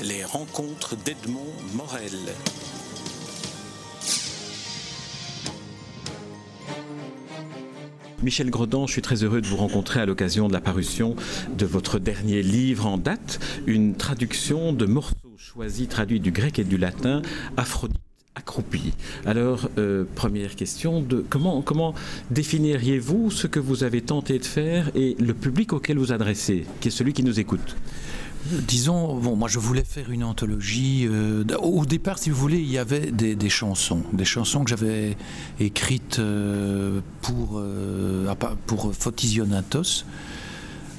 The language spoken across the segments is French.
Les rencontres d'Edmond Morel. Michel Gredon, je suis très heureux de vous rencontrer à l'occasion de la parution de votre dernier livre en date, une traduction de morceaux choisis traduits du grec et du latin, Aphrodite accroupi. Alors, euh, première question, comment définiriez-vous ce que vous avez tenté de faire et le public auquel vous adressez, qui est celui qui nous écoute? Disons, bon, moi je voulais faire une anthologie. Euh, au départ, si vous voulez, il y avait des, chansons, des chansons que j'avais écrites euh, pour, pour Photisionatos.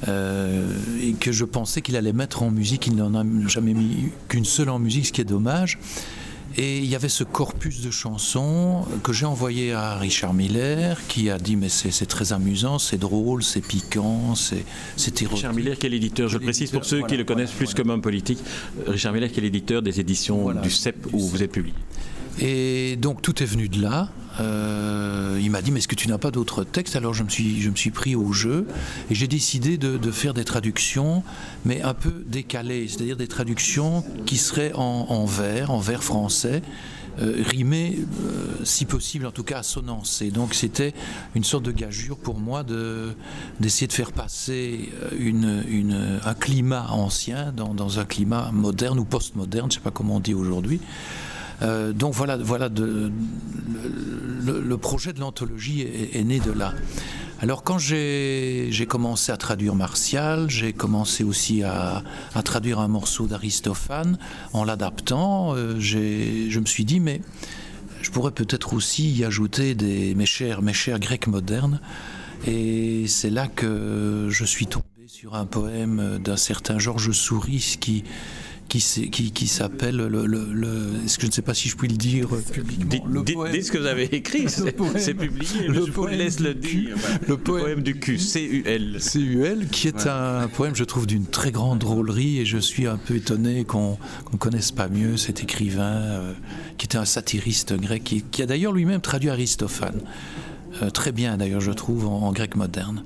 et que je pensais qu'il allait mettre en musique. Il n'en a jamais mis qu'une seule en musique, ce qui est dommage. Et il y avait ce corpus de chansons que j'ai envoyé à Richard Miller, qui a dit mais c'est très amusant, c'est drôle, c'est piquant, c'est érotique. Richard Miller, qui est l'éditeur, je le précise pour ceux qui le connaissent plus comme homme politique, Richard Miller, qui est l'éditeur des éditions du CEP où vous êtes publié? Et donc tout est venu de là. Euh, il m'a dit mais est-ce que tu n'as pas d'autres textes? Alors je me suis je me suis pris au jeu et j'ai décidé de, faire des traductions mais un peu décalées, c'est-à-dire des traductions qui seraient en, vers, en vers français. Euh, rimées, euh, si possible, en tout cas assonancées. Donc c'était une sorte de gageure pour moi de, d'essayer de faire passer une, un climat ancien dans, dans, un climat moderne ou postmoderne, je ne sais pas comment on dit aujourd'hui. Euh, donc voilà, voilà le, projet de l'anthologie est, né de là. Alors quand j'ai commencé à traduire Martial, j'ai commencé aussi à, traduire un morceau d'Aristophane en l'adaptant. Euh, je me suis dit mais je pourrais peut-être aussi y ajouter des, mes chers, mes chers grecs modernes. Et c'est là que je suis tombé sur un poème d'un certain Georges Souris qui, qui, qui, qui s'appelle le, le, Est-ce que je ne sais pas si je puis le dire publiquement Dites, ce que vous avez écrit, c'est publié. Le je vous laisse le dire. Le poème, du cul, C-U-L. C-U-L, qui est un poème, je trouve, d'une très grande drôlerie et je suis un peu étonné qu'on ne connaisse pas mieux cet écrivain euh, qui était un satiriste grec qui, qui a d'ailleurs lui-même traduit Aristophane. Euh, très bien d'ailleurs, je trouve, en, en grec moderne.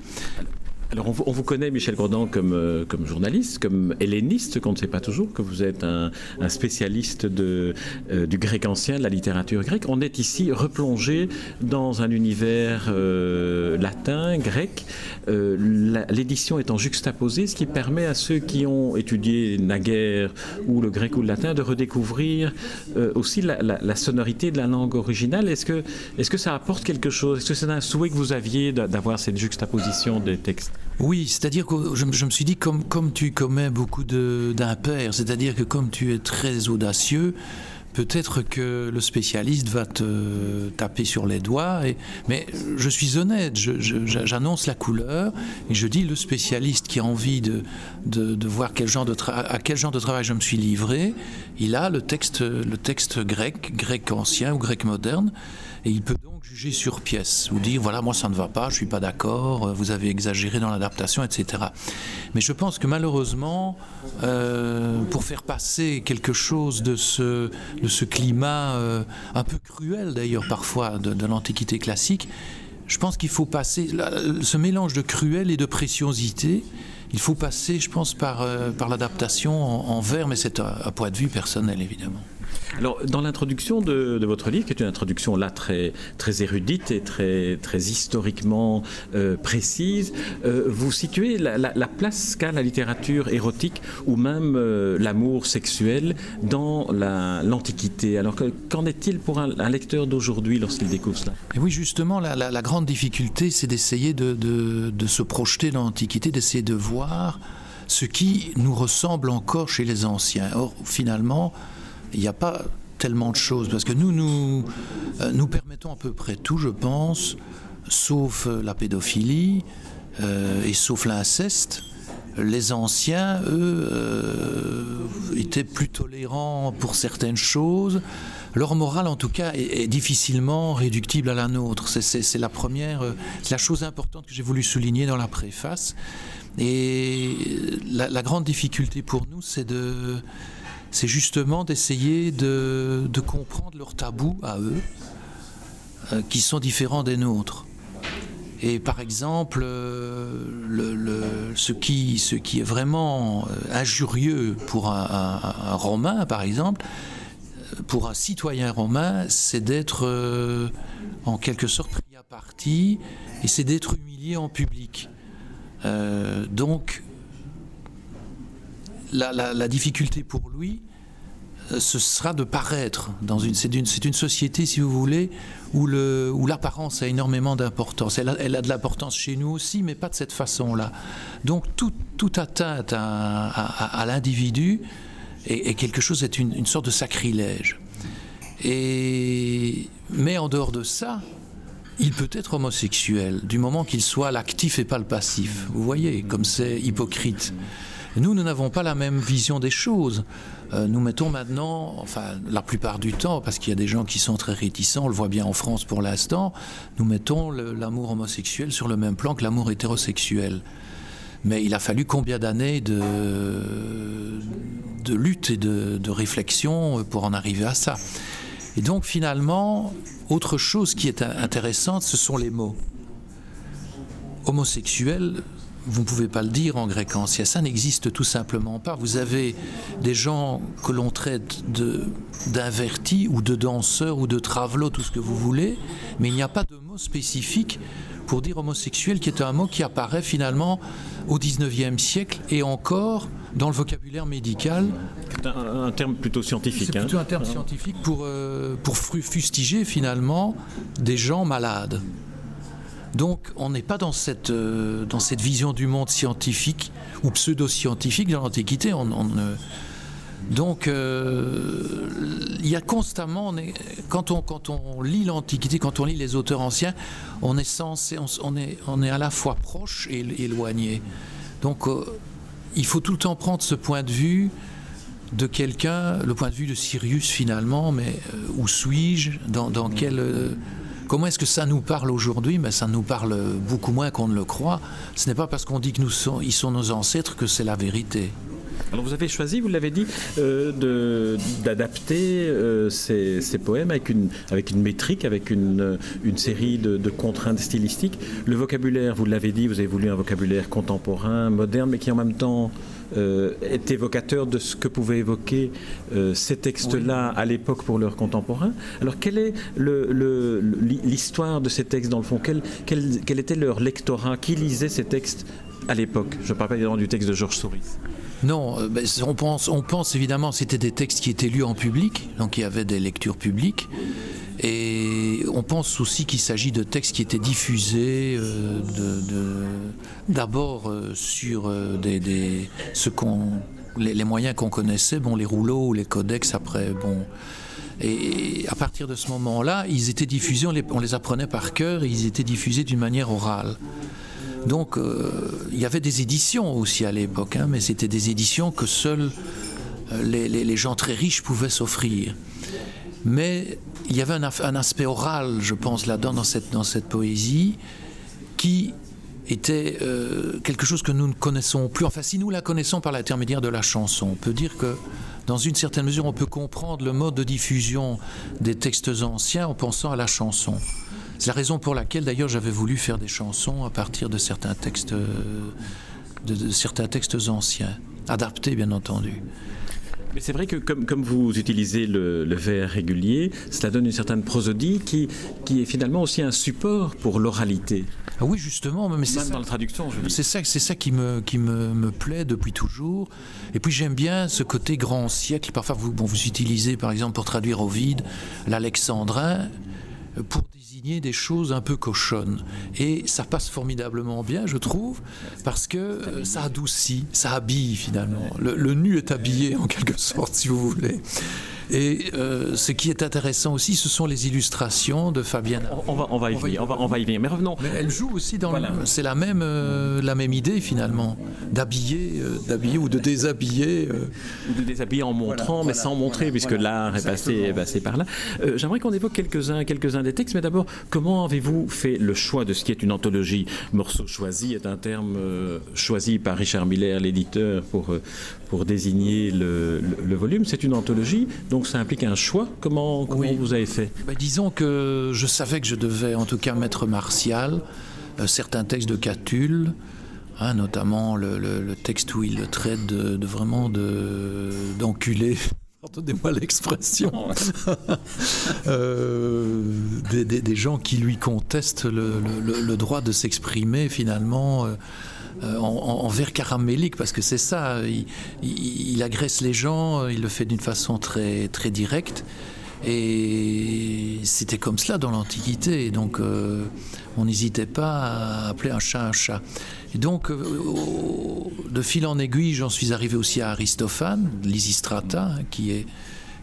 Alors on vous, connaît, Michel Gordon, comme, euh, comme journaliste, comme helléniste, qu'on ne sait pas toujours, que vous êtes un, spécialiste de, euh, du grec ancien, de la littérature grecque. On est ici replongé dans un univers euh, latin, grec. L'édition étant juxtaposée, ce qui permet à ceux qui ont étudié naguère ou le grec ou le latin de redécouvrir aussi la, la, sonorité de la langue originale. Est-ce que, est que ça apporte quelque chose? Est-ce que c'est un souhait que vous aviez d'avoir cette juxtaposition des textes? Oui, c'est-à-dire que je, me suis dit, comme, comme tu commets beaucoup d'impairs, c'est-à-dire que comme tu es très audacieux, peut-être que le spécialiste va te taper sur les doigts. Mais je suis honnête, j'annonce la couleur et je dis le spécialiste qui a envie de, de, voir quel genre de à quel genre de travail je me suis livré, il a le texte, le texte grec, grec ancien ou grec moderne, et il peut donc juger sur pièce ou dire voilà moi ça ne va pas, je suis pas d'accord, vous avez exagéré dans l'adaptation, etc. Mais je pense que malheureusement, euh, pour faire passer quelque chose de ce, de ce climat euh, un peu cruel d'ailleurs parfois de, l'Antiquité classique, je pense qu'il faut passer ce mélange de cruel et de préciosité. Il faut passer, je pense, par, euh, par l'adaptation en, en vers, mais c'est un point de vue personnel évidemment. Alors, dans l'introduction de, votre livre, qui est une introduction là très, très érudite et très, très historiquement euh, précise, euh, vous situez la, place qu'a la littérature érotique ou même euh, l'amour sexuel dans l'Antiquité. Alors, qu'en est-il pour un, lecteur d'aujourd'hui lorsqu'il découvre cela? Oui, justement, la, grande difficulté, c'est d'essayer de, de se projeter dans l'Antiquité, d'essayer de voir ce qui nous ressemble encore chez les anciens. Or, finalement, il n'y a pas tellement de choses, parce que nous, nous, euh, nous permettons à peu près tout, je pense, sauf euh, la pédophilie euh, et sauf l'inceste. Les anciens, eux, étaient plus tolérants pour certaines choses. Leur morale, en tout cas, est, difficilement réductible à la nôtre. C'est la première, la chose importante que j'ai voulu souligner dans la préface. Et la grande difficulté pour nous, c'est de c'est justement d'essayer de, comprendre leurs tabous à eux, euh, qui sont différents des nôtres. Et par exemple, euh, ce, qui, est vraiment injurieux pour un Romain, par exemple, pour un citoyen romain, c'est d'être euh, en quelque sorte pris à partie et c'est d'être humilié en public. Euh, donc, la, difficulté pour lui, euh, ce sera de paraître dans une. C'est une, une, société, si vous voulez, où, le, où l'apparence a énormément d'importance. Elle a, elle a de l'importance chez nous aussi, mais pas de cette façon-là. Donc, toute tout atteinte à l'individu et, quelque chose est une, sorte de sacrilège. Et, mais en dehors de ça, il peut être homosexuel du moment qu'il soit l'actif et pas le passif. Vous voyez, comme c'est hypocrite. Nous, nous n'avons pas la même vision des choses. Euh, nous mettons maintenant, enfin la plupart du temps, parce qu'il y a des gens qui sont très réticents, on le voit bien en France pour l'instant, nous mettons l'amour homosexuel sur le même plan que l'amour hétérosexuel. Mais il a fallu combien d'années de, de lutte et de, réflexion pour en arriver à ça? Et donc finalement, autre chose qui est intéressante, ce sont les mots. Homosexuel, vous ne pouvez pas le dire en grec ancien, ça n'existe tout simplement pas. Vous avez des gens que l'on traite d'invertis ou de danseurs ou de travelots, tout ce que vous voulez, mais il n'y a pas de mot spécifique pour dire homosexuel, qui est un mot qui apparaît finalement au 19e siècle et encore dans le vocabulaire médical. C'est un, terme plutôt scientifique. C'est plutôt un terme scientifique pour, euh, pour fustiger finalement des gens malades. Donc on n'est pas dans cette, euh, dans cette vision du monde scientifique ou pseudo-scientifique de l'Antiquité. On, on, donc, euh, il y a constamment, quand, on, lit l'Antiquité, quand on lit les auteurs anciens, on est, on, est, à la fois proche et éloigné. Donc, euh, il faut tout le temps prendre ce point de vue de quelqu'un, le point de vue de Sirius finalement, mais où suis-je? Dans, quel. Comment est-ce que ça nous parle aujourd'hui? Mais ça nous parle beaucoup moins qu'on ne le croit. Ce n'est pas parce qu'on dit que nous ils sont nos ancêtres que c'est la vérité. Alors vous avez choisi, vous l'avez dit, euh, d'adapter euh, ces, poèmes avec une, avec une métrique, avec une, une série de, contraintes stylistiques. Le vocabulaire, vous l'avez dit, vous avez voulu un vocabulaire contemporain, moderne, mais qui en même temps euh, est évocateur de ce que pouvaient évoquer ces textes-là à l'époque pour leurs contemporains. Alors, quelle est l'histoire de ces textes dans le fond? Quel, quel, était leur lectorat? Qui lisait ces textes à l'époque? Je ne parle pas évidemment du texte de Georges Souris. Non, euh, ben, on, pense, on pense évidemment c'était des textes qui étaient lus en public, donc il y avait des lectures publiques. Et on pense aussi qu'il s'agit de textes qui étaient diffusés euh, d'abord euh, sur des, les, moyens qu'on connaissait, bon, les rouleaux, les codex après, bon. Et à partir de ce moment-là, ils étaient diffusés, on les, on les apprenait par cœur, et ils étaient diffusés d'une manière orale. Donc euh, il y avait des éditions aussi à l'époque, hein, mais c'était des éditions que seuls euh, les, gens très riches pouvaient s'offrir. Mais il y avait un, aspect oral, je pense, là-dedans, dans cette, poésie, qui était euh, quelque chose que nous ne connaissons plus. Enfin, si nous la connaissons par l'intermédiaire de la chanson, on peut dire que, dans une certaine mesure, on peut comprendre le mode de diffusion des textes anciens en pensant à la chanson. C'est la raison pour laquelle d'ailleurs j'avais voulu faire des chansons à partir de certains textes, de, certains textes anciens, adaptés bien entendu. Mais c'est vrai que comme, comme, vous utilisez le, vers régulier, cela donne une certaine prosodie qui, qui est finalement aussi un support pour l'oralité. Ah oui, justement, mais c'est dans la traduction. C'est ça, c'est ça qui me qui me, me, plaît depuis toujours. Et puis j'aime bien ce côté grand siècle. Parfois, vous, bon, vous utilisez, par exemple, pour traduire Ovide, l'alexandrin pour désigner des choses un peu cochonnes. Et ça passe formidablement bien, je trouve, parce que euh, ça adoucit, ça habille finalement. Le, le nu est habillé en quelque sorte, si vous voulez. Et euh, ce qui est intéressant aussi, ce sont les illustrations de Fabienne. On, va, on va y venir. On va, y venir. Mais revenons. elle joue aussi dans. C'est la même, euh, la même idée finalement, d'habiller, euh, d'habiller ou de déshabiller. Ou de déshabiller en montrant, mais sans montrer, puisque l'art est passé, est passé, par là. J'aimerais qu'on évoque quelques-uns, quelques-uns des textes, mais d'abord, comment avez-vous fait le choix de ce qui est une anthologie? Morceau choisi est un terme choisi par Richard Miller, l'éditeur, pour pour désigner le, volume. C'est une anthologie, donc ça implique un choix. Comment, comment vous avez fait? Bah, Disons que je savais que je devais en tout cas mettre Martial, euh, certains textes de Catulle, Hein, notamment le, texte où il le traite de, vraiment d'enculé. Pardonnez-moi l'expression. Euh, des, gens qui lui contestent le, droit de s'exprimer finalement euh, euh, en, vers caramélique, parce que c'est ça, il, agresse les gens, il le fait d'une façon très, très directe. Et c'était comme cela dans l'Antiquité. Donc on n'hésitait pas à appeler un chat un chat. Et donc, euh, de fil en aiguille, j'en suis arrivé aussi à Aristophane, Lysistrata, hein, qui est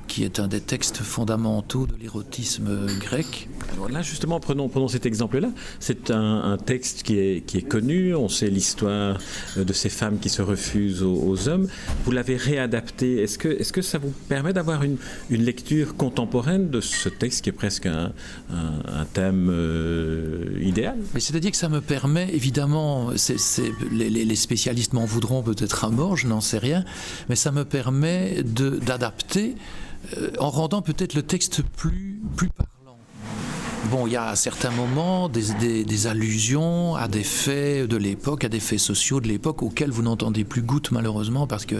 qui est un des textes fondamentaux de l'érotisme grec. Alors là, justement, prenons, prenons cet exemple-là. C'est un, texte qui est, qui est connu, on sait l'histoire de ces femmes qui se refusent aux, hommes. Vous l'avez réadapté. Est-ce que, est que ça vous permet d'avoir une, une, lecture contemporaine de ce texte qui est presque un, un, thème euh, idéal? C'est-à-dire que ça me permet, évidemment, les, les, spécialistes m'en voudront peut-être à mort, je n'en sais rien, mais ça me permet d'adapter en rendant peut-être le texte plus, plus parlant. Bon, il y a à certains moments des, allusions à des faits de l'époque, à des faits sociaux de l'époque auxquels vous n'entendez plus goutte malheureusement parce que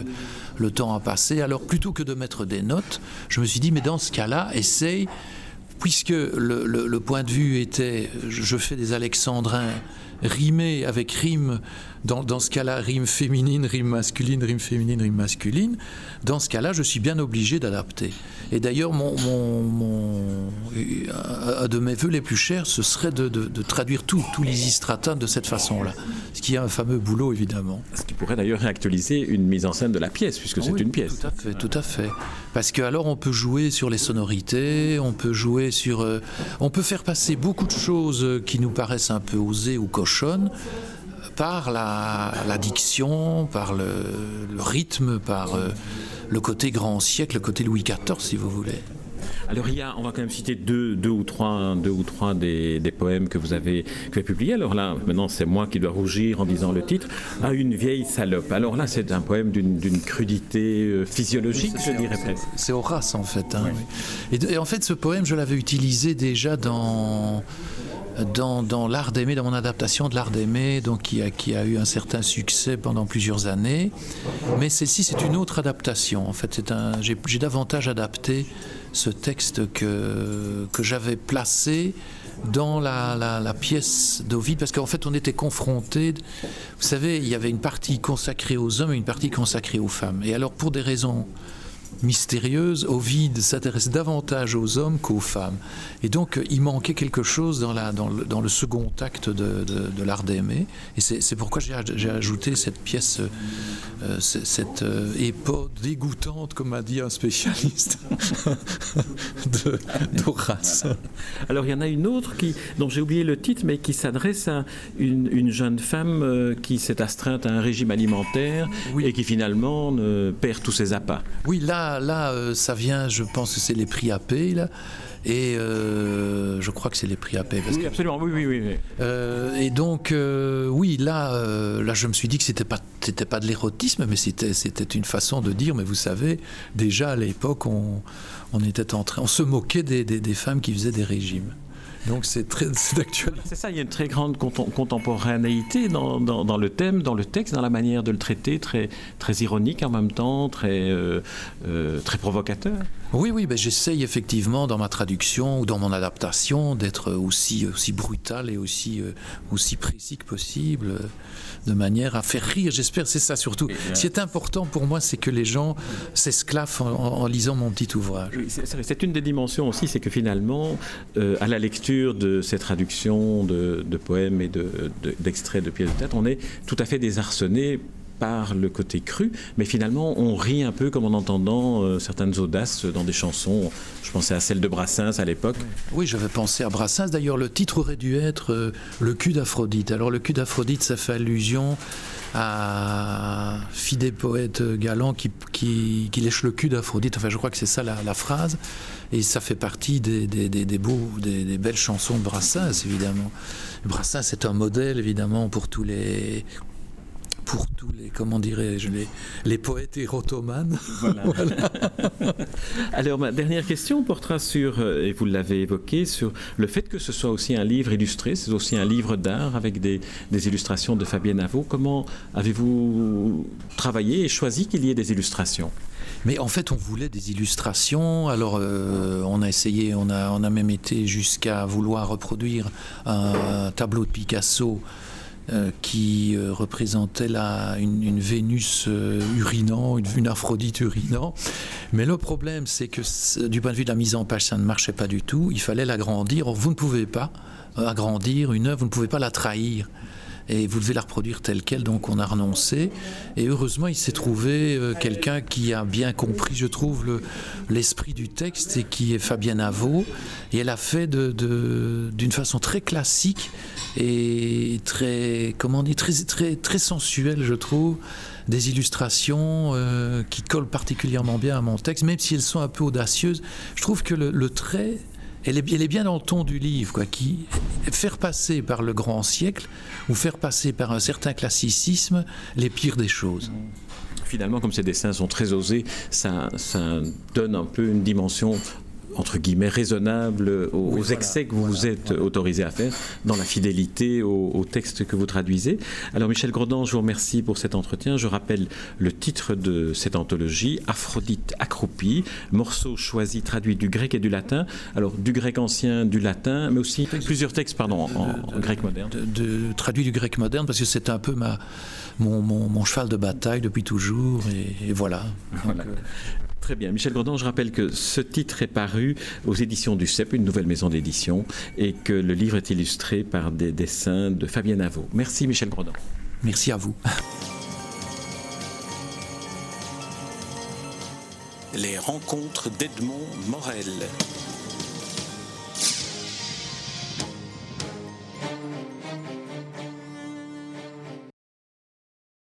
le temps a passé. Alors plutôt que de mettre des notes, je me suis dit, mais dans ce cas-là, essaye, puisque le, le point de vue était, je fais des alexandrins rimés avec rime dans, ce cas-là, rime féminine, rime masculine, rime féminine, rime masculine. Dans ce cas-là, je suis bien obligé d'adapter. Et d'ailleurs, un de mes voeux les plus chers, ce serait de, traduire tous les istratas de cette façon-là. Qui est un fameux boulot, évidemment. Ce qui pourrait d'ailleurs réactualiser une mise en scène de la pièce, puisque c'est une pièce. Tout à fait, tout à fait. Parce que alors on peut jouer sur les sonorités, on peut jouer sur, euh, on peut faire passer beaucoup de choses qui nous paraissent un peu osées ou cochonnes par la, diction, par le, rythme, par euh, le côté grand siècle, le côté Louis XIV, si vous voulez. Alors il y a, on va quand même citer deux, deux ou trois, deux ou trois des, poèmes que vous avez, que publiés. Alors là, maintenant c'est moi qui dois rougir en disant le titre. À une vieille salope. Alors là, c'est un poème d'une crudité euh, physiologique, je dirais presque. C'est Horace en fait. Hein, et, en fait, ce poème, je l'avais utilisé déjà dans dans, l'art d'aimer, dans mon adaptation de l'art d'aimer, donc qui a, qui a eu un certain succès pendant plusieurs années. Mais celle-ci, c'est une autre adaptation. En fait, j'ai davantage adapté ce texte que, j'avais placé dans la, la, la pièce d'Ovide, parce qu'en fait, on était confrontés. Vous savez, il y avait une partie consacrée aux hommes et une partie consacrée aux femmes. Et alors, pour des raisons mystérieuse, Ovide s'intéresse davantage aux hommes qu'aux femmes. Et donc, il manquait quelque chose dans, la, dans, le, dans le second acte de, de, l'art d'aimer. Et c'est pourquoi j'ai ajouté cette pièce, euh, cette euh, épode dégoûtante, comme m'a dit un spécialiste d'Horace. Alors, il y en a une autre qui, dont j'ai oublié le titre, mais qui s'adresse à une, une, jeune femme euh, qui s'est astreinte à un régime alimentaire et qui finalement perd tous ses appâts. Oui, là, là, euh, ça vient, je pense que c'est les prix à paix, là. Et euh, je crois que c'est les prix à paix. oui, absolument, oui, oui, oui. Euh, et donc, oui, là, là, je me suis dit que c'était pas, c'était pas de l'érotisme, mais c'était, c'était une façon de dire, mais vous savez, déjà à l'époque, on, on était en train, on se moquait des, des femmes qui faisaient des régimes. Donc c'est très d'actualité. C'est ça, il y a une très grande contemporanéité dans, dans, le thème, dans le texte, dans la manière de le traiter, très, très ironique en même temps, très, euh, euh, très provocateur. Oui, oui, ben j'essaye effectivement dans ma traduction ou dans mon adaptation d'être aussi, aussi brutal et aussi, euh, aussi précis que possible, de manière à faire rire. J'espère, c'est ça surtout. Ce qui est important pour moi, c'est que les gens s'esclavent en, lisant mon petit ouvrage. c'est une des dimensions aussi, c'est que finalement, à la lecture, de ces traductions de, poèmes et d'extraits de, de pièces de théâtre, on est tout à fait désarçonné par le côté cru, mais finalement on rit un peu comme en entendant euh, certaines audaces dans des chansons. Je pensais à celle de Brassens à l'époque. Oui, j'avais pensé à Brassens. D'ailleurs, le titre aurait dû être euh, Le cul d'Aphrodite. Alors, le cul d'Aphrodite, ça fait allusion à Fidé poète galant qui, qui, lèche le cul d'Aphrodite. Enfin, je crois que c'est ça la, phrase. Et ça fait partie des, des, des, des, belles chansons de Brassens, évidemment. Brassens est un modèle, évidemment, pour tous les pour tous les, comment dirais-je, les, les poètes érotomanes. Voilà. Alors, ma dernière question portera sur, euh, et vous l'avez évoqué, sur le fait que ce soit aussi un livre illustré, c'est aussi un livre d'art avec des, des, illustrations de Fabienne Avaux. Comment avez-vous travaillé et choisi qu'il y ait des illustrations? Mais en fait, on voulait des illustrations. Alors, euh, on a essayé, on a, on a même été jusqu'à vouloir reproduire un tableau de Picasso euh, qui euh, représentait la, une, Vénus euh, urinant, une, une, Aphrodite urinant. Mais le problème, c'est que du point de vue de la mise en page, ça ne marchait pas du tout. Il fallait l'agrandir. Vous ne pouvez pas agrandir une œuvre, vous ne pouvez pas la trahir et vous devez la reproduire telle qu'elle, donc on a renoncé. Et heureusement, il s'est trouvé quelqu'un qui a bien compris, je trouve, l'esprit du texte et qui est Fabienne Avaux. Et elle a fait d'une façon très classique et très, comment très, très, très sensuelle, je trouve, des illustrations euh, qui collent particulièrement bien à mon texte, même si elles sont un peu audacieuses. Je trouve que le, trait, elle est, bien dans le ton du livre, quoi, qui faire passer par le grand siècle ou faire passer par un certain classicisme les pires des choses. Finalement, comme ces dessins sont très osés, ça, donne un peu une dimension entre guillemets, raisonnable aux, excès que vous vous êtes autorisé à faire dans la fidélité au, texte que vous traduisez. Alors Michel Grodin, je vous remercie pour cet entretien. Je rappelle le titre de cette anthologie, Aphrodite accroupie, morceau choisi traduit du grec et du latin. Alors du grec ancien, du latin, mais aussi plusieurs textes pardon, en, grec moderne. De, traduit du grec moderne parce que c'est un peu ma, mon, mon, cheval de bataille depuis toujours et, voilà. voilà. Euh, Très bien. Michel Gordon, je rappelle que ce titre est paru aux éditions du CEP, une nouvelle maison d'édition, et que le livre est illustré par des dessins de Fabienne Avaux. Merci Michel Grodon. Merci à vous. Les rencontres d'Edmond Morel.